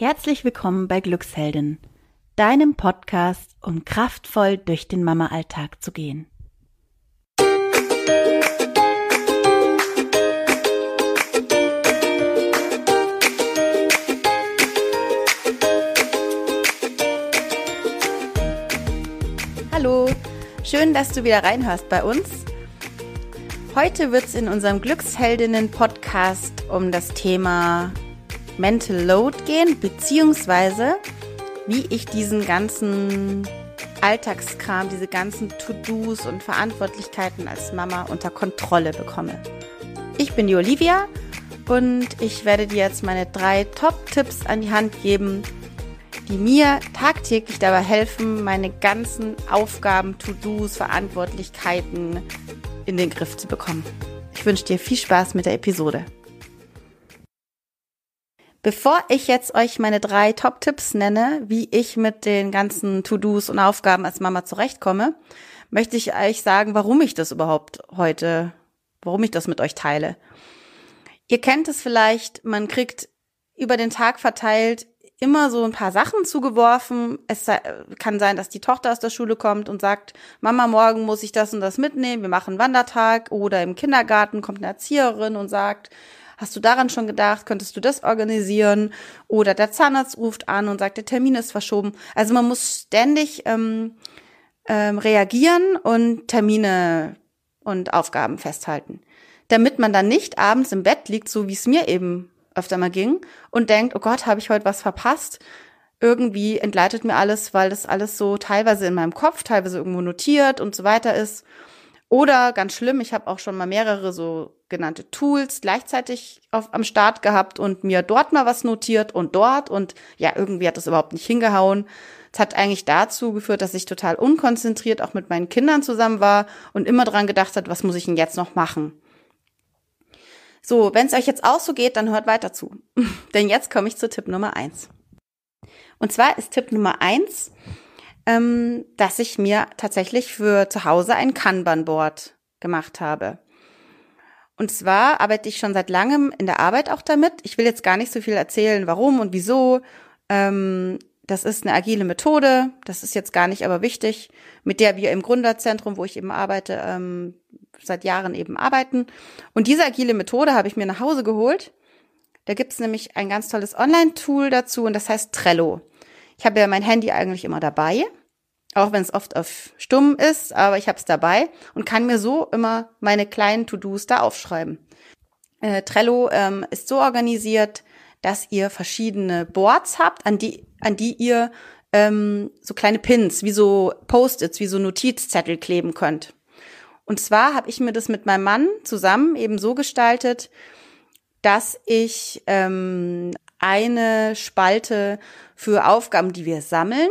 Herzlich willkommen bei Glücksheldin, deinem Podcast, um kraftvoll durch den Mama-Alltag zu gehen. Hallo, schön, dass du wieder reinhörst bei uns. Heute wird es in unserem Glücksheldinnen-Podcast um das Thema Mental Load gehen, beziehungsweise wie ich diesen ganzen Alltagskram, diese ganzen To-Dos und Verantwortlichkeiten als Mama unter Kontrolle bekomme. Ich bin die Olivia und ich werde dir jetzt meine drei Top-Tipps an die Hand geben, die mir tagtäglich dabei helfen, meine ganzen Aufgaben, To-Dos, Verantwortlichkeiten in den Griff zu bekommen. Ich wünsche dir viel Spaß mit der Episode. Bevor ich jetzt euch meine drei Top-Tipps nenne, wie ich mit den ganzen To-Dos und Aufgaben als Mama zurechtkomme, möchte ich euch sagen, warum ich das überhaupt heute, warum ich das mit euch teile. Ihr kennt es vielleicht, man kriegt über den Tag verteilt immer so ein paar Sachen zugeworfen. Es kann sein, dass die Tochter aus der Schule kommt und sagt, Mama, morgen muss ich das und das mitnehmen, wir machen Wandertag. Oder im Kindergarten kommt eine Erzieherin und sagt, Hast du daran schon gedacht? Könntest du das organisieren? Oder der Zahnarzt ruft an und sagt, der Termin ist verschoben. Also man muss ständig ähm, ähm, reagieren und Termine und Aufgaben festhalten. Damit man dann nicht abends im Bett liegt, so wie es mir eben öfter mal ging, und denkt, oh Gott, habe ich heute was verpasst? Irgendwie entgleitet mir alles, weil das alles so teilweise in meinem Kopf, teilweise irgendwo notiert und so weiter ist. Oder ganz schlimm, ich habe auch schon mal mehrere so genannte Tools gleichzeitig auf, am Start gehabt und mir dort mal was notiert und dort und ja, irgendwie hat das überhaupt nicht hingehauen. Es hat eigentlich dazu geführt, dass ich total unkonzentriert auch mit meinen Kindern zusammen war und immer dran gedacht hat, was muss ich denn jetzt noch machen? So, wenn es euch jetzt auch so geht, dann hört weiter zu. Denn jetzt komme ich zu Tipp Nummer eins. Und zwar ist Tipp Nummer eins, ähm, dass ich mir tatsächlich für zu Hause ein Kanban-Board gemacht habe. Und zwar arbeite ich schon seit langem in der Arbeit auch damit. Ich will jetzt gar nicht so viel erzählen, warum und wieso. Ähm, das ist eine agile Methode, das ist jetzt gar nicht aber wichtig, mit der wir im Gründerzentrum, wo ich eben arbeite, ähm, seit Jahren eben arbeiten. Und diese agile Methode habe ich mir nach Hause geholt. Da gibt's nämlich ein ganz tolles Online-Tool dazu und das heißt Trello. Ich habe ja mein Handy eigentlich immer dabei, auch wenn es oft auf stumm ist, aber ich habe es dabei und kann mir so immer meine kleinen To-Dos da aufschreiben. Äh, Trello ähm, ist so organisiert, dass ihr verschiedene Boards habt, an die, an die ihr ähm, so kleine Pins, wie so Post-its, wie so Notizzettel kleben könnt. Und zwar habe ich mir das mit meinem Mann zusammen eben so gestaltet, dass ich ähm, eine Spalte für Aufgaben, die wir sammeln.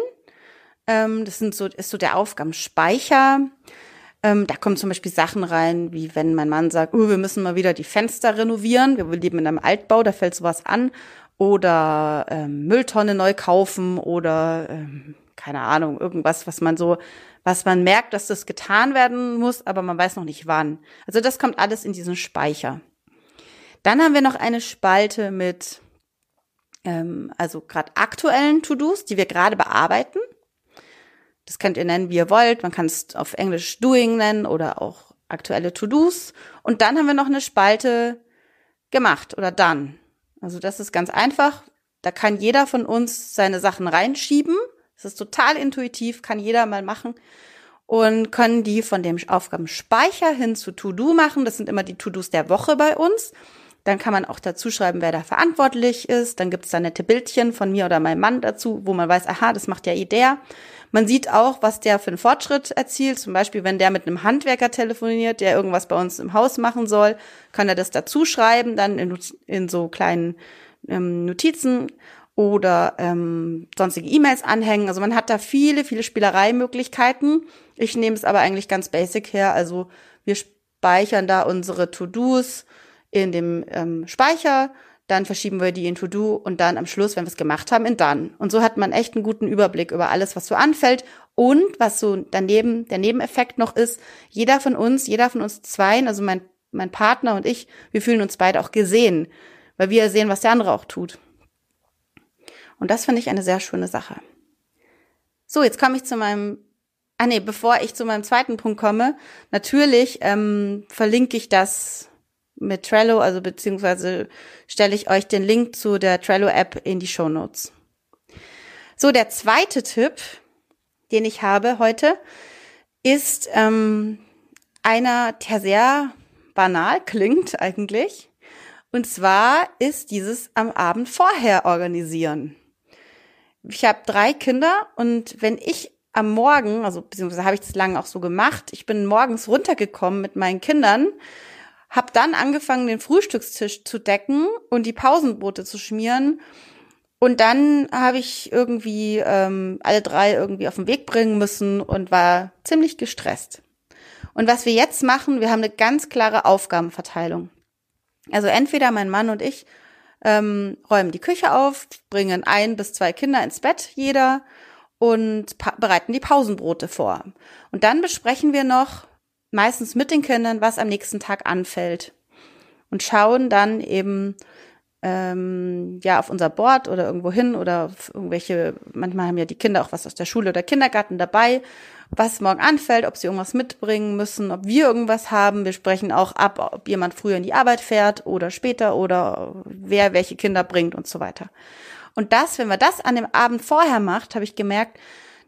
Ähm, das sind so, ist so der Aufgabenspeicher. Ähm, da kommen zum Beispiel Sachen rein, wie wenn mein Mann sagt, oh, wir müssen mal wieder die Fenster renovieren. Wir leben in einem Altbau, da fällt sowas an. Oder ähm, Mülltonne neu kaufen oder ähm, keine Ahnung, irgendwas, was man so, was man merkt, dass das getan werden muss, aber man weiß noch nicht wann. Also das kommt alles in diesen Speicher. Dann haben wir noch eine Spalte mit ähm, also gerade aktuellen To-Dos, die wir gerade bearbeiten. Das könnt ihr nennen, wie ihr wollt. Man kann es auf Englisch Doing nennen oder auch aktuelle To-Dos. Und dann haben wir noch eine Spalte gemacht oder done. Also das ist ganz einfach. Da kann jeder von uns seine Sachen reinschieben. Das ist total intuitiv, kann jeder mal machen. Und können die von dem Aufgabenspeicher hin zu To-Do machen. Das sind immer die To-Dos der Woche bei uns. Dann kann man auch dazu schreiben, wer da verantwortlich ist. Dann gibt es da nette Bildchen von mir oder meinem Mann dazu, wo man weiß, aha, das macht ja eh. Man sieht auch, was der für einen Fortschritt erzielt. Zum Beispiel, wenn der mit einem Handwerker telefoniert, der irgendwas bei uns im Haus machen soll, kann er das dazu schreiben, dann in, in so kleinen ähm, Notizen oder ähm, sonstige E-Mails anhängen. Also man hat da viele, viele Spielereimöglichkeiten. Ich nehme es aber eigentlich ganz basic her. Also wir speichern da unsere To-Dos in dem ähm, Speicher, dann verschieben wir die in To-Do und dann am Schluss, wenn wir es gemacht haben, in Done. Und so hat man echt einen guten Überblick über alles, was so anfällt. Und was so daneben, der Nebeneffekt noch ist, jeder von uns, jeder von uns zweien, also mein, mein Partner und ich, wir fühlen uns beide auch gesehen, weil wir sehen, was der andere auch tut. Und das finde ich eine sehr schöne Sache. So, jetzt komme ich zu meinem, ah nee, bevor ich zu meinem zweiten Punkt komme, natürlich ähm, verlinke ich das mit Trello, also beziehungsweise stelle ich euch den Link zu der Trello-App in die Show Notes. So, der zweite Tipp, den ich habe heute, ist ähm, einer, der sehr banal klingt eigentlich. Und zwar ist dieses am Abend vorher organisieren. Ich habe drei Kinder und wenn ich am Morgen, also beziehungsweise habe ich das lange auch so gemacht, ich bin morgens runtergekommen mit meinen Kindern, habe dann angefangen, den Frühstückstisch zu decken und die Pausenbrote zu schmieren. Und dann habe ich irgendwie ähm, alle drei irgendwie auf den Weg bringen müssen und war ziemlich gestresst. Und was wir jetzt machen, wir haben eine ganz klare Aufgabenverteilung. Also entweder mein Mann und ich ähm, räumen die Küche auf, bringen ein bis zwei Kinder ins Bett jeder und bereiten die Pausenbrote vor. Und dann besprechen wir noch meistens mit den Kindern, was am nächsten Tag anfällt und schauen dann eben ähm, ja auf unser Board oder irgendwo hin oder irgendwelche, manchmal haben ja die Kinder auch was aus der Schule oder Kindergarten dabei, was morgen anfällt, ob sie irgendwas mitbringen müssen, ob wir irgendwas haben. Wir sprechen auch ab, ob jemand früher in die Arbeit fährt oder später oder wer welche Kinder bringt und so weiter. Und das, wenn man das an dem Abend vorher macht, habe ich gemerkt,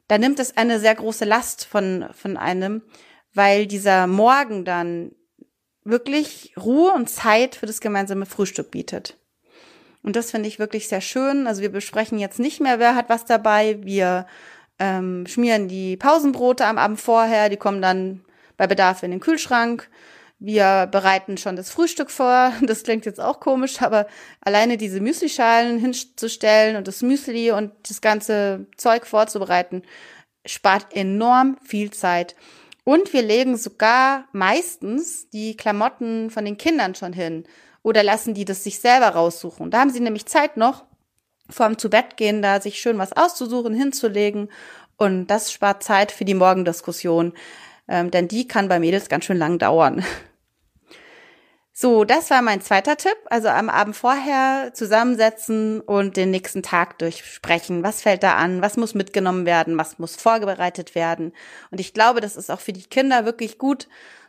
da nimmt es eine sehr große Last von, von einem, weil dieser Morgen dann wirklich Ruhe und Zeit für das gemeinsame Frühstück bietet. Und das finde ich wirklich sehr schön. Also wir besprechen jetzt nicht mehr, wer hat was dabei. Wir ähm, schmieren die Pausenbrote am Abend vorher, die kommen dann bei Bedarf in den Kühlschrank. Wir bereiten schon das Frühstück vor. Das klingt jetzt auch komisch, aber alleine diese Müslischalen hinzustellen und das Müsli und das ganze Zeug vorzubereiten, spart enorm viel Zeit. Und wir legen sogar meistens die Klamotten von den Kindern schon hin oder lassen die das sich selber raussuchen. Da haben sie nämlich Zeit noch, vorm zu Bett gehen, da sich schön was auszusuchen, hinzulegen. Und das spart Zeit für die Morgendiskussion, ähm, denn die kann bei Mädels ganz schön lang dauern. So, das war mein zweiter Tipp. Also am Abend vorher zusammensetzen und den nächsten Tag durchsprechen. Was fällt da an? Was muss mitgenommen werden? Was muss vorbereitet werden? Und ich glaube, das ist auch für die Kinder wirklich gut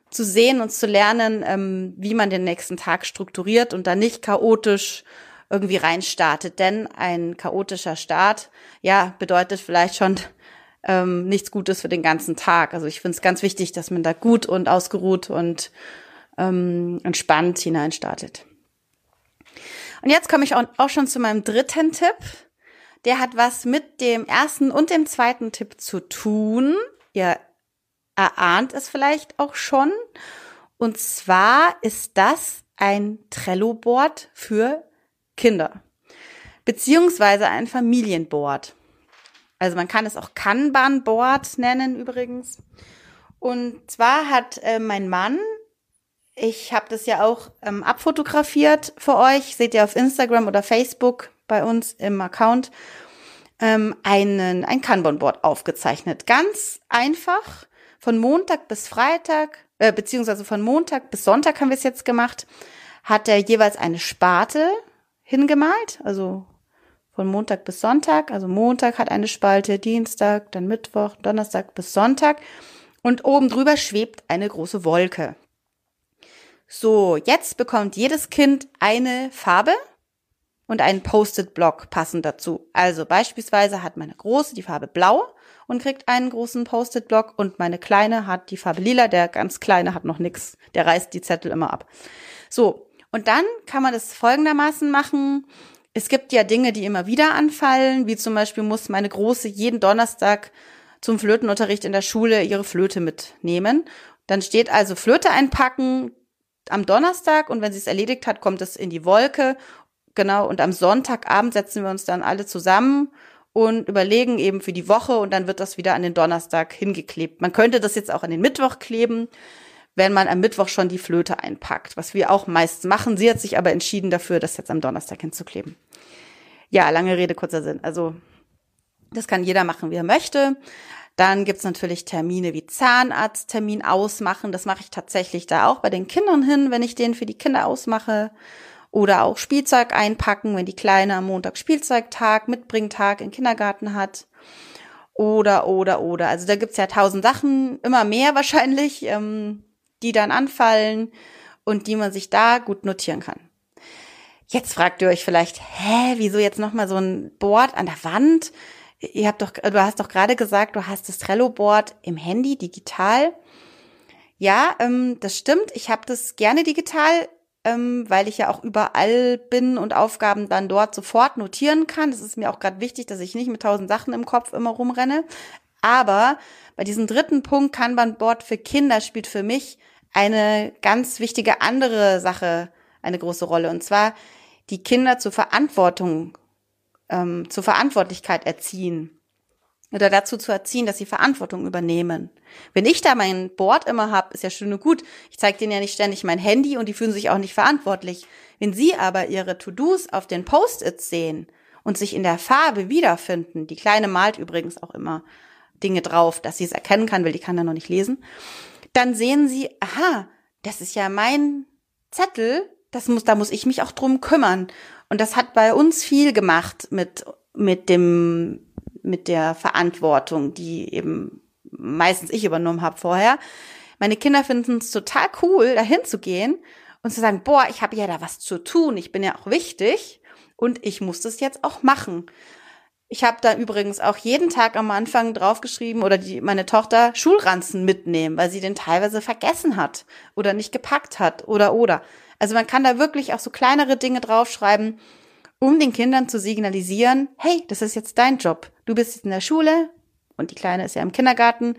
zu sehen und zu lernen, ähm, wie man den nächsten Tag strukturiert und da nicht chaotisch irgendwie reinstartet. Denn ein chaotischer Start, ja, bedeutet vielleicht schon ähm, nichts Gutes für den ganzen Tag. Also ich finde es ganz wichtig, dass man da gut und ausgeruht und ähm, entspannt hineinstartet. Und jetzt komme ich auch schon zu meinem dritten Tipp. Der hat was mit dem ersten und dem zweiten Tipp zu tun. Ihr erahnt es vielleicht auch schon. Und zwar ist das ein Trello-Board für Kinder. Beziehungsweise ein Familienboard. Also man kann es auch Kanban-Board nennen übrigens. Und zwar hat äh, mein Mann ich habe das ja auch ähm, abfotografiert für euch. Seht ihr auf Instagram oder Facebook bei uns im Account ähm, einen, ein Kanban-Board aufgezeichnet. Ganz einfach. Von Montag bis Freitag, äh, beziehungsweise von Montag bis Sonntag haben wir es jetzt gemacht, hat er jeweils eine Sparte hingemalt. Also von Montag bis Sonntag. Also Montag hat eine Spalte, Dienstag, dann Mittwoch, Donnerstag bis Sonntag. Und oben drüber schwebt eine große Wolke. So, jetzt bekommt jedes Kind eine Farbe und einen Post-it-Block passend dazu. Also beispielsweise hat meine große die Farbe blau und kriegt einen großen Post-it-Block und meine kleine hat die Farbe lila, der ganz kleine hat noch nix, der reißt die Zettel immer ab. So, und dann kann man das folgendermaßen machen. Es gibt ja Dinge, die immer wieder anfallen, wie zum Beispiel muss meine Große jeden Donnerstag zum Flötenunterricht in der Schule ihre Flöte mitnehmen. Dann steht also Flöte einpacken, am Donnerstag und wenn sie es erledigt hat, kommt es in die Wolke. Genau, und am Sonntagabend setzen wir uns dann alle zusammen und überlegen eben für die Woche und dann wird das wieder an den Donnerstag hingeklebt. Man könnte das jetzt auch an den Mittwoch kleben, wenn man am Mittwoch schon die Flöte einpackt, was wir auch meist machen. Sie hat sich aber entschieden dafür, das jetzt am Donnerstag hinzukleben. Ja, lange Rede, kurzer Sinn. Also, das kann jeder machen, wie er möchte. Dann gibt's natürlich Termine wie Zahnarzttermin ausmachen. Das mache ich tatsächlich da auch bei den Kindern hin, wenn ich den für die Kinder ausmache. Oder auch Spielzeug einpacken, wenn die Kleine am Montag Spielzeugtag, Mitbringtag im Kindergarten hat. Oder, oder, oder. Also da gibt's ja tausend Sachen, immer mehr wahrscheinlich, ähm, die dann anfallen und die man sich da gut notieren kann. Jetzt fragt ihr euch vielleicht, hä, wieso jetzt nochmal so ein Board an der Wand? Ihr habt doch, du hast doch gerade gesagt, du hast das Trello-Board im Handy digital. Ja, ähm, das stimmt. Ich habe das gerne digital, ähm, weil ich ja auch überall bin und Aufgaben dann dort sofort notieren kann. Das ist mir auch gerade wichtig, dass ich nicht mit tausend Sachen im Kopf immer rumrenne. Aber bei diesem dritten Punkt Kanban-Board für Kinder spielt für mich eine ganz wichtige andere Sache eine große Rolle. Und zwar die Kinder zur Verantwortung, ähm, zur Verantwortlichkeit erziehen oder dazu zu erziehen, dass sie Verantwortung übernehmen. Wenn ich da mein Board immer habe, ist ja schön und gut. Ich zeige denen ja nicht ständig mein Handy und die fühlen sich auch nicht verantwortlich. Wenn sie aber ihre To-Dos auf den Post-its sehen und sich in der Farbe wiederfinden, die Kleine malt übrigens auch immer Dinge drauf, dass sie es erkennen kann, weil die kann ja noch nicht lesen, dann sehen sie, aha, das ist ja mein Zettel, das muss, da muss ich mich auch drum kümmern. Und das hat bei uns viel gemacht mit, mit dem mit der Verantwortung, die eben meistens ich übernommen habe vorher. Meine Kinder finden es total cool, dahin zu gehen und zu sagen, boah, ich habe ja da was zu tun, ich bin ja auch wichtig und ich muss das jetzt auch machen. Ich habe da übrigens auch jeden Tag am Anfang draufgeschrieben oder die, meine Tochter Schulranzen mitnehmen, weil sie den teilweise vergessen hat oder nicht gepackt hat oder oder. Also man kann da wirklich auch so kleinere Dinge draufschreiben, um den Kindern zu signalisieren, hey, das ist jetzt dein Job. Du bist jetzt in der Schule und die Kleine ist ja im Kindergarten.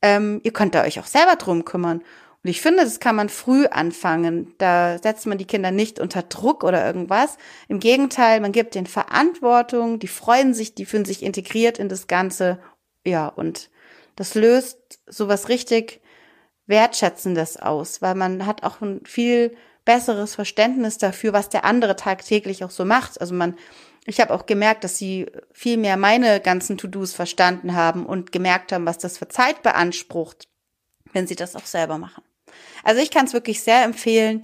Ähm, ihr könnt da euch auch selber drum kümmern. Und ich finde, das kann man früh anfangen. Da setzt man die Kinder nicht unter Druck oder irgendwas. Im Gegenteil, man gibt denen Verantwortung, die freuen sich, die fühlen sich integriert in das Ganze. Ja, und das löst sowas richtig Wertschätzendes aus, weil man hat auch ein viel besseres Verständnis dafür, was der andere tagtäglich auch so macht. Also man, ich habe auch gemerkt, dass sie viel mehr meine ganzen To-Dos verstanden haben und gemerkt haben, was das für Zeit beansprucht, wenn sie das auch selber machen. Also ich kann es wirklich sehr empfehlen.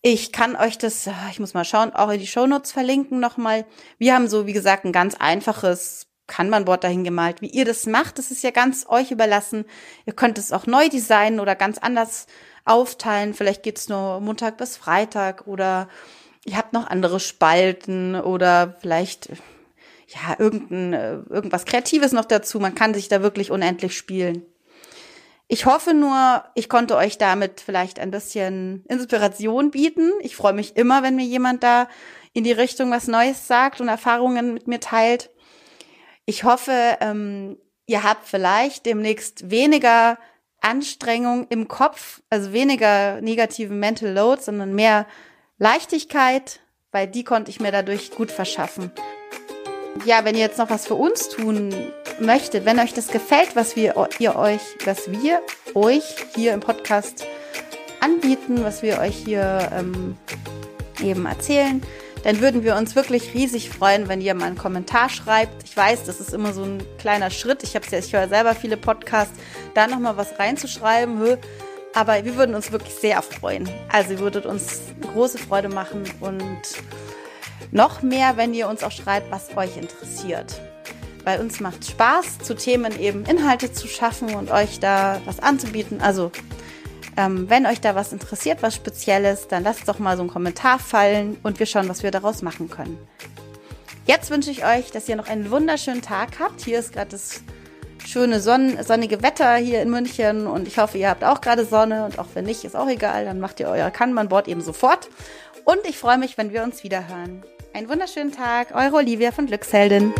Ich kann euch das, ich muss mal schauen, auch in die Shownotes verlinken nochmal. Wir haben so, wie gesagt, ein ganz einfaches Kanban-Board dahin gemalt. Wie ihr das macht, das ist ja ganz euch überlassen. Ihr könnt es auch neu designen oder ganz anders aufteilen. Vielleicht geht's nur Montag bis Freitag oder ihr habt noch andere Spalten oder vielleicht ja irgendein irgendwas Kreatives noch dazu. Man kann sich da wirklich unendlich spielen. Ich hoffe nur, ich konnte euch damit vielleicht ein bisschen Inspiration bieten. Ich freue mich immer, wenn mir jemand da in die Richtung was Neues sagt und Erfahrungen mit mir teilt. Ich hoffe, ähm, ihr habt vielleicht demnächst weniger Anstrengung im Kopf, also weniger negativen Mental Load, sondern mehr Leichtigkeit, weil die konnte ich mir dadurch gut verschaffen. Ja, wenn ihr jetzt noch was für uns tun möchtet, wenn euch das gefällt, was wir ihr euch, was wir euch hier im Podcast anbieten, was wir euch hier ähm, eben erzählen, dann würden wir uns wirklich riesig freuen, wenn ihr mal einen Kommentar schreibt. Ich weiß, das ist immer so ein kleiner Schritt. Ich habe ja, ich höre selber viele Podcasts, da noch mal was reinzuschreiben. Aber wir würden uns wirklich sehr freuen. Also ihr würdet uns große Freude machen und noch mehr, wenn ihr uns auch schreibt, was euch interessiert. Bei uns macht Spaß, zu Themen eben Inhalte zu schaffen und euch da was anzubieten. Also ähm, wenn euch da was interessiert, was Spezielles, dann lasst doch mal so einen Kommentar fallen und wir schauen, was wir daraus machen können. Jetzt wünsche ich euch, dass ihr noch einen wunderschönen Tag habt. Hier ist gerade das schöne Sonn sonnige Wetter hier in München und ich hoffe, ihr habt auch gerade Sonne und auch wenn nicht, ist auch egal, dann macht ihr euer Kanban-Board eben sofort. Und ich freue mich, wenn wir uns wieder hören. Einen wunderschönen Tag, eure Olivia von Glücksheldin.